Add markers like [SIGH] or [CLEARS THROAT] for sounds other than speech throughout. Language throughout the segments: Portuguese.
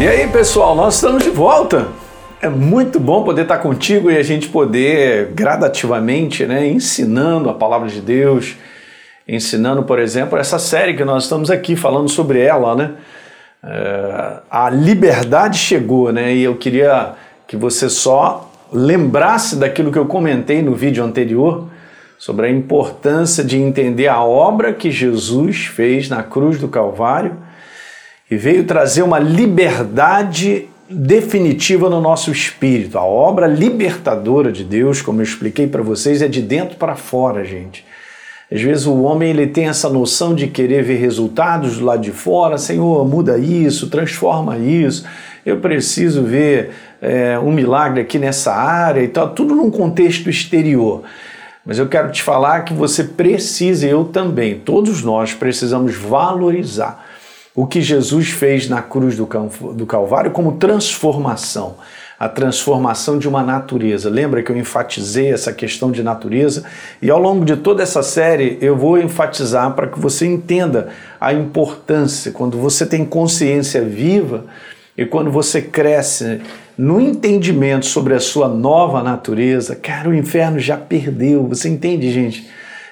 E aí, pessoal, nós estamos de volta. É muito bom poder estar contigo e a gente poder gradativamente, né, ensinando a palavra de Deus, ensinando, por exemplo, essa série que nós estamos aqui falando sobre ela, né? É, a liberdade chegou, né? E eu queria que você só lembrasse daquilo que eu comentei no vídeo anterior sobre a importância de entender a obra que Jesus fez na cruz do Calvário e veio trazer uma liberdade definitiva no nosso espírito. A obra libertadora de Deus, como eu expliquei para vocês, é de dentro para fora, gente. Às vezes o homem ele tem essa noção de querer ver resultados do lado de fora, Senhor, muda isso, transforma isso, eu preciso ver é, um milagre aqui nessa área e tal, tudo num contexto exterior. Mas eu quero te falar que você precisa, eu também, todos nós precisamos valorizar o que Jesus fez na cruz do Calvário como transformação, a transformação de uma natureza. Lembra que eu enfatizei essa questão de natureza? E ao longo de toda essa série eu vou enfatizar para que você entenda a importância, quando você tem consciência viva e quando você cresce no entendimento sobre a sua nova natureza, cara, o inferno já perdeu. Você entende, gente?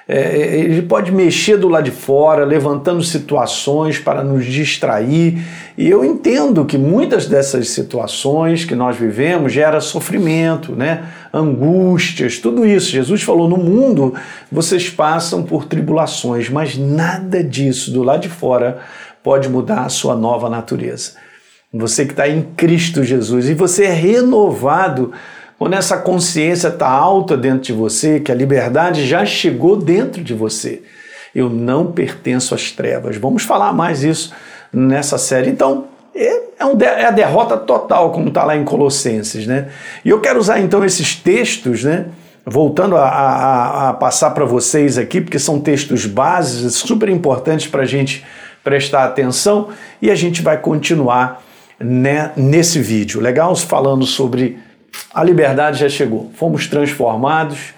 É, ele pode mexer do lado de fora, levantando situações para nos distrair. E eu entendo que muitas dessas situações que nós vivemos gera sofrimento, né? angústias, tudo isso. Jesus falou: no mundo vocês passam por tribulações, mas nada disso do lado de fora pode mudar a sua nova natureza. Você que está em Cristo Jesus e você é renovado quando essa consciência está alta dentro de você, que a liberdade já chegou dentro de você. Eu não pertenço às trevas. Vamos falar mais isso nessa série. Então, é, é, um, é a derrota total, como está lá em Colossenses. Né? E eu quero usar então esses textos, né? voltando a, a, a passar para vocês aqui, porque são textos básicos, super importantes para a gente prestar atenção, e a gente vai continuar né, nesse vídeo. Legal? Falando sobre a liberdade já chegou. Fomos transformados,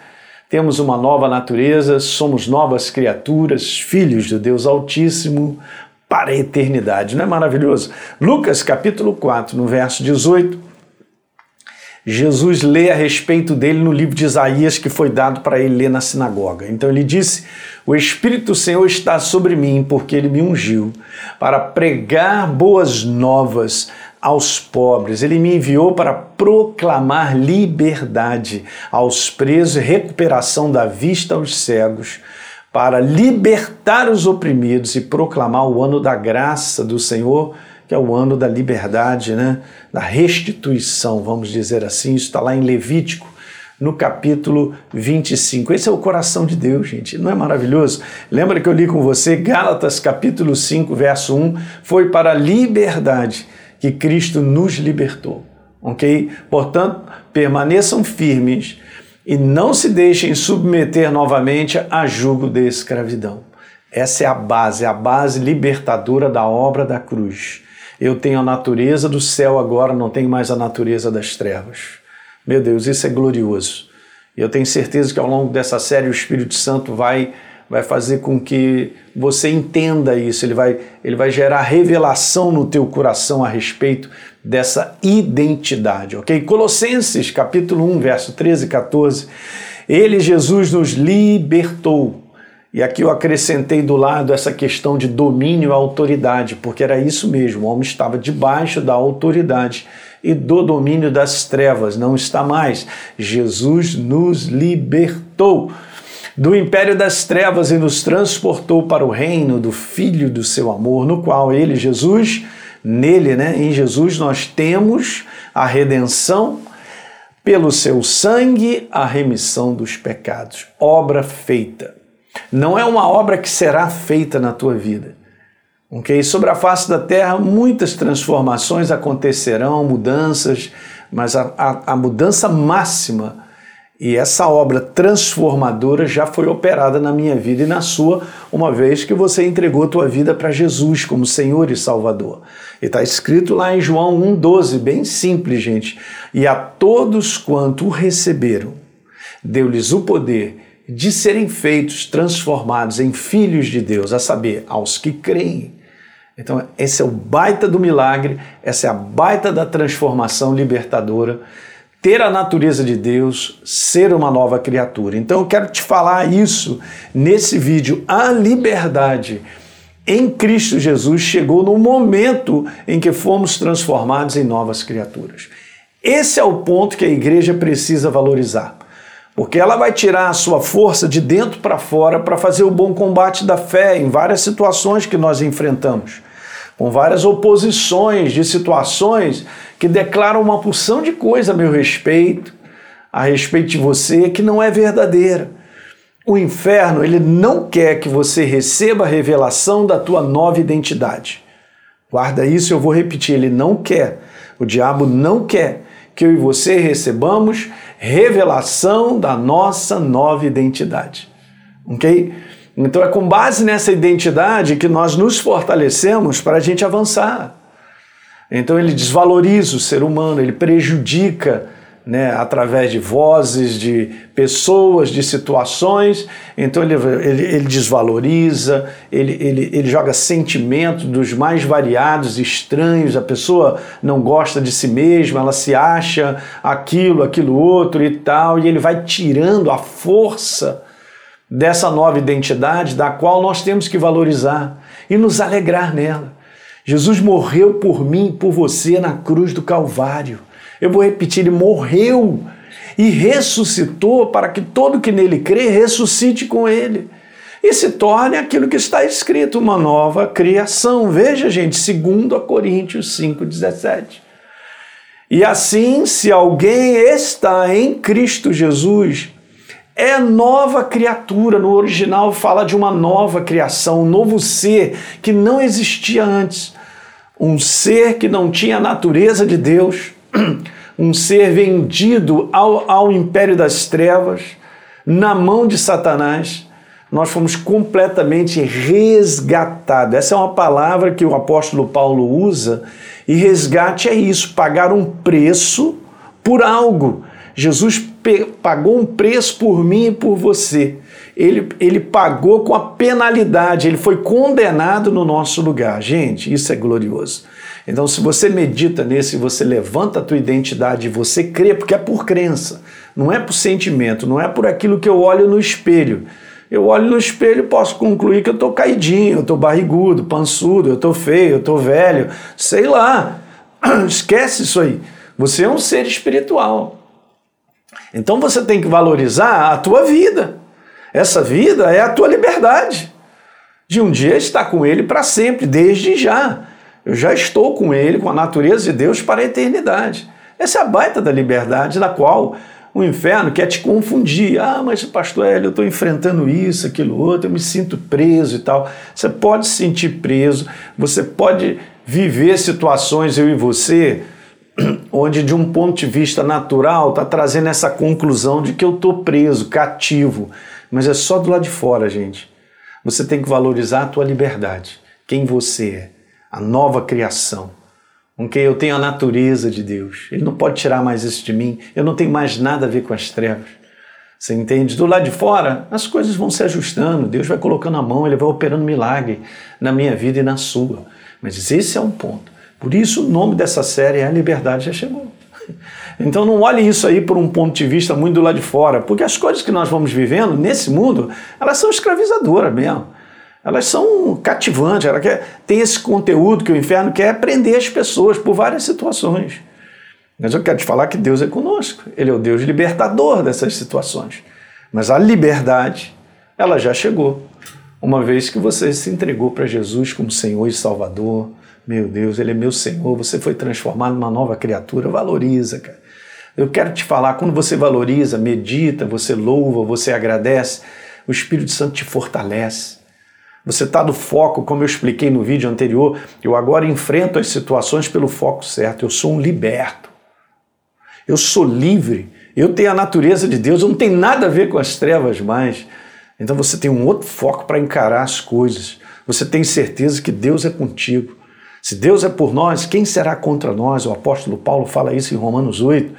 temos uma nova natureza, somos novas criaturas, filhos do Deus Altíssimo para a eternidade. Não é maravilhoso? Lucas capítulo 4, no verso 18. Jesus lê a respeito dele no livro de Isaías que foi dado para ele ler na sinagoga. Então ele disse: O Espírito do Senhor está sobre mim, porque ele me ungiu para pregar boas novas aos pobres. Ele me enviou para proclamar liberdade aos presos recuperação da vista aos cegos, para libertar os oprimidos e proclamar o ano da graça do Senhor, que é o ano da liberdade, né? da restituição, vamos dizer assim. Isso está lá em Levítico no capítulo 25. Esse é o coração de Deus, gente. Não é maravilhoso? Lembra que eu li com você Gálatas capítulo 5, verso 1, foi para a liberdade que Cristo nos libertou. Ok? Portanto, permaneçam firmes e não se deixem submeter novamente a jugo de escravidão. Essa é a base, a base libertadora da obra da cruz. Eu tenho a natureza do céu agora, não tenho mais a natureza das trevas. Meu Deus, isso é glorioso. Eu tenho certeza que ao longo dessa série o Espírito Santo vai vai fazer com que você entenda isso, ele vai, ele vai gerar revelação no teu coração a respeito dessa identidade, ok? Colossenses capítulo 1, verso 13 e 14, ele, Jesus, nos libertou. E aqui eu acrescentei do lado essa questão de domínio e autoridade, porque era isso mesmo, o homem estava debaixo da autoridade e do domínio das trevas, não está mais. Jesus nos libertou do império das trevas e nos transportou para o reino do Filho do seu amor, no qual ele, Jesus, nele, né, em Jesus, nós temos a redenção pelo seu sangue, a remissão dos pecados. Obra feita. Não é uma obra que será feita na tua vida. Ok? Sobre a face da terra, muitas transformações acontecerão, mudanças, mas a, a, a mudança máxima e essa obra transformadora já foi operada na minha vida e na sua, uma vez que você entregou tua vida para Jesus como Senhor e Salvador. E está escrito lá em João 1,12, bem simples, gente. E a todos quanto o receberam, deu-lhes o poder de serem feitos, transformados em filhos de Deus, a saber, aos que creem Então, esse é o baita do milagre, essa é a baita da transformação libertadora. Ter a natureza de Deus, ser uma nova criatura. Então, eu quero te falar isso nesse vídeo. A liberdade em Cristo Jesus chegou no momento em que fomos transformados em novas criaturas. Esse é o ponto que a igreja precisa valorizar. Porque ela vai tirar a sua força de dentro para fora para fazer o bom combate da fé em várias situações que nós enfrentamos com várias oposições de situações que declaram uma porção de coisa a meu respeito, a respeito de você, que não é verdadeira. O inferno, ele não quer que você receba a revelação da tua nova identidade. Guarda isso, eu vou repetir, ele não quer. O diabo não quer que eu e você recebamos revelação da nossa nova identidade. OK? Então é com base nessa identidade que nós nos fortalecemos para a gente avançar. Então ele desvaloriza o ser humano, ele prejudica né, através de vozes, de pessoas, de situações. Então ele, ele, ele desvaloriza, ele, ele, ele joga sentimentos dos mais variados, estranhos. A pessoa não gosta de si mesma, ela se acha aquilo, aquilo outro e tal, e ele vai tirando a força dessa nova identidade, da qual nós temos que valorizar e nos alegrar nela. Jesus morreu por mim e por você na cruz do Calvário. Eu vou repetir, ele morreu e ressuscitou para que todo que nele crê ressuscite com ele e se torne aquilo que está escrito, uma nova criação. Veja, gente, segundo a Coríntios 5:17. E assim, se alguém está em Cristo Jesus, é nova criatura. No original fala de uma nova criação, um novo ser que não existia antes. Um ser que não tinha a natureza de Deus, [CLEARS THROAT] um ser vendido ao, ao império das trevas, na mão de Satanás. Nós fomos completamente resgatados. Essa é uma palavra que o apóstolo Paulo usa, e resgate é isso: pagar um preço por algo. Jesus pagou um preço por mim e por você. Ele, ele pagou com a penalidade, ele foi condenado no nosso lugar. Gente, isso é glorioso. Então, se você medita nesse, você levanta a tua identidade e você crê, porque é por crença, não é por sentimento, não é por aquilo que eu olho no espelho. Eu olho no espelho e posso concluir que eu estou caidinho, eu estou barrigudo, pançudo, eu estou feio, eu estou velho, sei lá. [CLEARS THROAT] Esquece isso aí. Você é um ser espiritual. Então você tem que valorizar a tua vida. Essa vida é a tua liberdade de um dia estar com Ele para sempre, desde já. Eu já estou com Ele, com a natureza de Deus para a eternidade. Essa é a baita da liberdade da qual o inferno quer te confundir. Ah, mas pastor Hélio, eu estou enfrentando isso, aquilo outro, eu me sinto preso e tal. Você pode se sentir preso, você pode viver situações, eu e você, onde de um ponto de vista natural está trazendo essa conclusão de que eu estou preso, cativo, mas é só do lado de fora, gente. Você tem que valorizar a tua liberdade, quem você é, a nova criação, quem eu tenho a natureza de Deus. Ele não pode tirar mais isso de mim. Eu não tenho mais nada a ver com as trevas. Você entende? Do lado de fora, as coisas vão se ajustando, Deus vai colocando a mão, Ele vai operando milagre na minha vida e na sua. Mas esse é um ponto. Por isso o nome dessa série é A Liberdade Já Chegou. [LAUGHS] Então não olhe isso aí por um ponto de vista muito do lado de fora, porque as coisas que nós vamos vivendo nesse mundo, elas são escravizadoras mesmo. Elas são cativantes, ela quer, tem esse conteúdo que o inferno quer prender as pessoas por várias situações. Mas eu quero te falar que Deus é conosco. Ele é o Deus libertador dessas situações. Mas a liberdade, ela já chegou. Uma vez que você se entregou para Jesus como Senhor e Salvador, meu Deus, Ele é meu Senhor, você foi transformado numa nova criatura, valoriza, cara. Eu quero te falar, quando você valoriza, medita, você louva, você agradece, o Espírito Santo te fortalece. Você está no foco, como eu expliquei no vídeo anterior, eu agora enfrento as situações pelo foco certo, eu sou um liberto. Eu sou livre, eu tenho a natureza de Deus, eu não tenho nada a ver com as trevas mais. Então você tem um outro foco para encarar as coisas. Você tem certeza que Deus é contigo. Se Deus é por nós, quem será contra nós? O apóstolo Paulo fala isso em Romanos 8.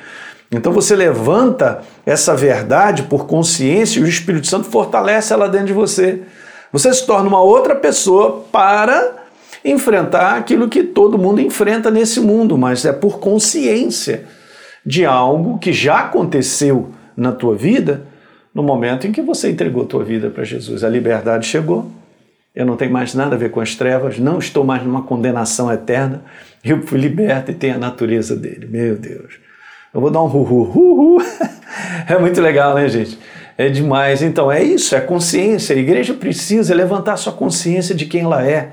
Então você levanta essa verdade por consciência e o Espírito Santo fortalece ela dentro de você. Você se torna uma outra pessoa para enfrentar aquilo que todo mundo enfrenta nesse mundo, mas é por consciência de algo que já aconteceu na tua vida no momento em que você entregou tua vida para Jesus. A liberdade chegou. Eu não tenho mais nada a ver com as trevas, não estou mais numa condenação eterna. Eu fui liberto e tenho a natureza dele. Meu Deus. Eu vou dar um ru-ru. Ru-ru. [LAUGHS] É muito legal, né, gente? É demais. Então, é isso, é consciência. A igreja precisa levantar sua consciência de quem ela é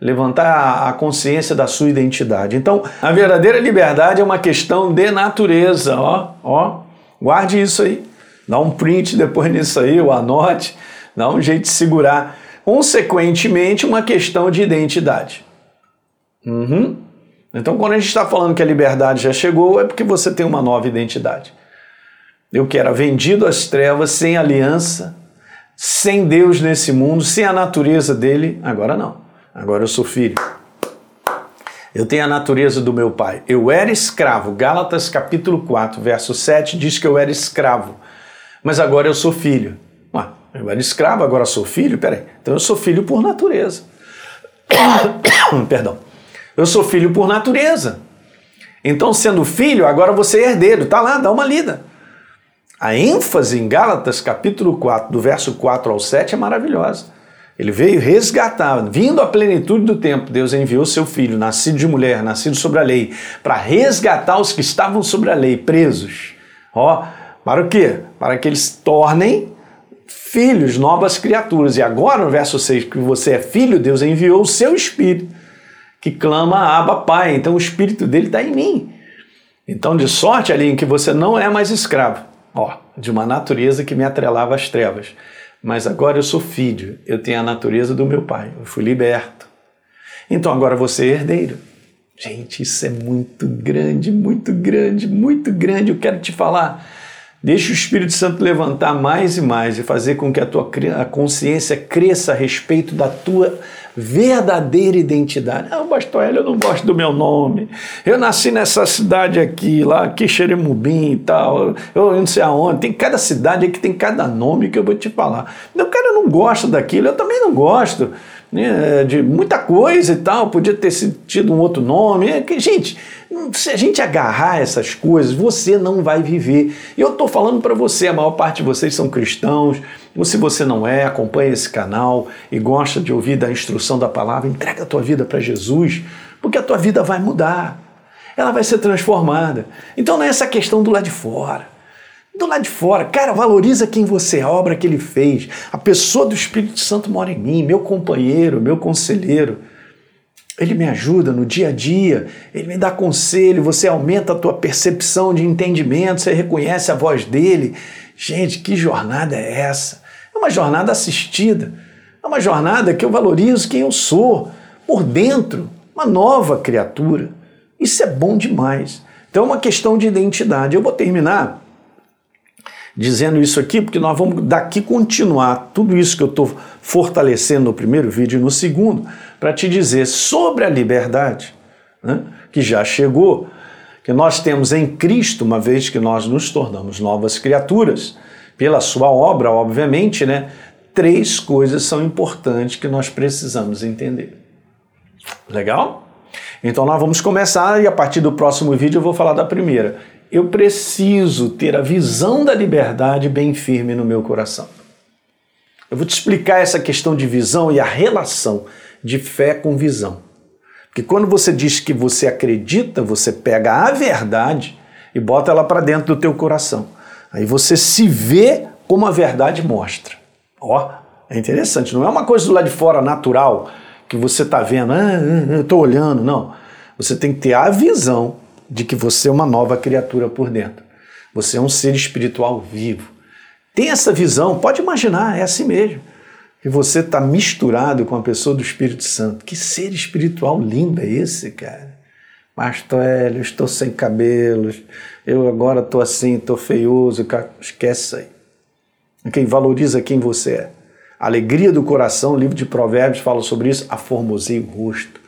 levantar a consciência da sua identidade. Então, a verdadeira liberdade é uma questão de natureza, ó, ó. Guarde isso aí. Dá um print depois nisso aí, ou anote, dá um jeito de segurar. Consequentemente, uma questão de identidade. Uhum. Então, quando a gente está falando que a liberdade já chegou, é porque você tem uma nova identidade. Eu que era vendido às trevas, sem aliança, sem Deus nesse mundo, sem a natureza dele, agora não. Agora eu sou filho. Eu tenho a natureza do meu pai. Eu era escravo. Gálatas capítulo 4, verso 7 diz que eu era escravo. Mas agora eu sou filho. Eu era escravo, agora sou filho? Peraí. Então eu sou filho por natureza. [COUGHS] Perdão. Eu sou filho por natureza. Então, sendo filho, agora você é herdeiro. Tá lá, dá uma lida. A ênfase em Gálatas capítulo 4, do verso 4 ao 7 é maravilhosa. Ele veio resgatar, vindo à plenitude do tempo, Deus enviou seu filho, nascido de mulher, nascido sobre a lei, para resgatar os que estavam sobre a lei, presos. Ó, para o quê? Para que eles tornem filhos, novas criaturas. E agora, no verso 6, que você é filho, Deus enviou o seu espírito, que clama Abba Pai. Então o espírito dele está em mim. Então, de sorte ali em que você não é mais escravo, ó, de uma natureza que me atrelava às trevas mas agora eu sou filho, eu tenho a natureza do meu pai, eu fui liberto. Então agora você é herdeiro. Gente, isso é muito grande, muito grande, muito grande. Eu quero te falar. Deixa o Espírito Santo levantar mais e mais e fazer com que a tua a consciência cresça a respeito da tua verdadeira identidade. Ah, pastor Hélio, eu não gosto do meu nome. Eu nasci nessa cidade aqui, lá, aqui Xeremubim e tal. Eu não sei aonde. Tem cada cidade aqui, tem cada nome que eu vou te falar. O cara não gosta daquilo, eu também não gosto né, de muita coisa e tal. Podia ter tido um outro nome. É que, gente, se a gente agarrar essas coisas, você não vai viver. E eu estou falando para você, a maior parte de vocês são cristãos, ou se você não é, acompanha esse canal e gosta de ouvir da instrução da palavra, entrega a tua vida para Jesus, porque a tua vida vai mudar. Ela vai ser transformada. Então não é essa questão do lado de fora. Do lado de fora, cara, valoriza quem você é, a obra que ele fez. A pessoa do Espírito Santo mora em mim, meu companheiro, meu conselheiro. Ele me ajuda no dia a dia, ele me dá conselho, você aumenta a tua percepção de entendimento, você reconhece a voz dele. Gente, que jornada é essa? É uma jornada assistida. É uma jornada que eu valorizo quem eu sou, por dentro, uma nova criatura. Isso é bom demais. Então é uma questão de identidade. Eu vou terminar dizendo isso aqui, porque nós vamos daqui continuar tudo isso que eu estou fortalecendo no primeiro vídeo e no segundo, para te dizer sobre a liberdade, né, que já chegou, que nós temos em Cristo, uma vez que nós nos tornamos novas criaturas pela sua obra, obviamente, né? Três coisas são importantes que nós precisamos entender. Legal? Então nós vamos começar e a partir do próximo vídeo eu vou falar da primeira. Eu preciso ter a visão da liberdade bem firme no meu coração. Eu vou te explicar essa questão de visão e a relação de fé com visão. Porque quando você diz que você acredita, você pega a verdade e bota ela para dentro do teu coração. Aí você se vê como a verdade mostra. Ó, é interessante, não é uma coisa do lado de fora natural que você está vendo, ah, ah, ah estou olhando, não. Você tem que ter a visão de que você é uma nova criatura por dentro. Você é um ser espiritual vivo. Tem essa visão, pode imaginar, é assim mesmo. Que você está misturado com a pessoa do Espírito Santo. Que ser espiritual lindo é esse, cara? Pastor Hélio, estou sem cabelos, eu agora estou assim, estou feioso, esquece isso aí. Quem valoriza quem você é. Alegria do coração, o livro de Provérbios fala sobre isso, aformosei o rosto.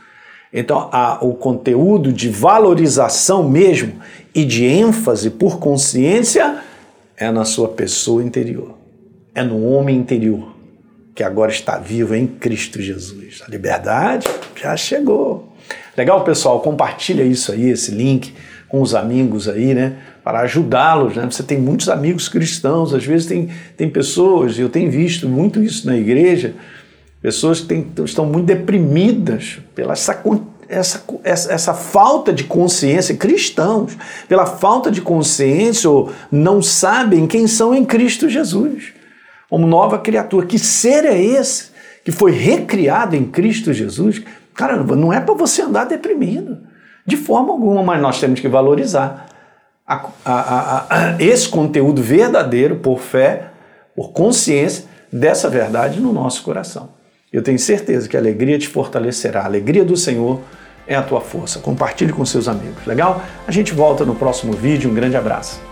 Então, a, o conteúdo de valorização mesmo e de ênfase por consciência é na sua pessoa interior, é no homem interior que agora está vivo em Cristo Jesus. A liberdade já chegou. Legal, pessoal? Compartilha isso aí, esse link com os amigos aí, né? Para ajudá-los, né? Você tem muitos amigos cristãos, às vezes tem, tem pessoas, eu tenho visto muito isso na igreja, pessoas que estão muito deprimidas pela essa, essa, essa, essa falta de consciência, cristãos, pela falta de consciência ou não sabem quem são em Cristo Jesus, como nova criatura. Que ser é esse que foi recriado em Cristo Jesus? Caramba, não é para você andar deprimido, de forma alguma, mas nós temos que valorizar a, a, a, esse conteúdo verdadeiro por fé, por consciência dessa verdade no nosso coração. Eu tenho certeza que a alegria te fortalecerá, a alegria do Senhor é a tua força. Compartilhe com seus amigos, legal? A gente volta no próximo vídeo, um grande abraço.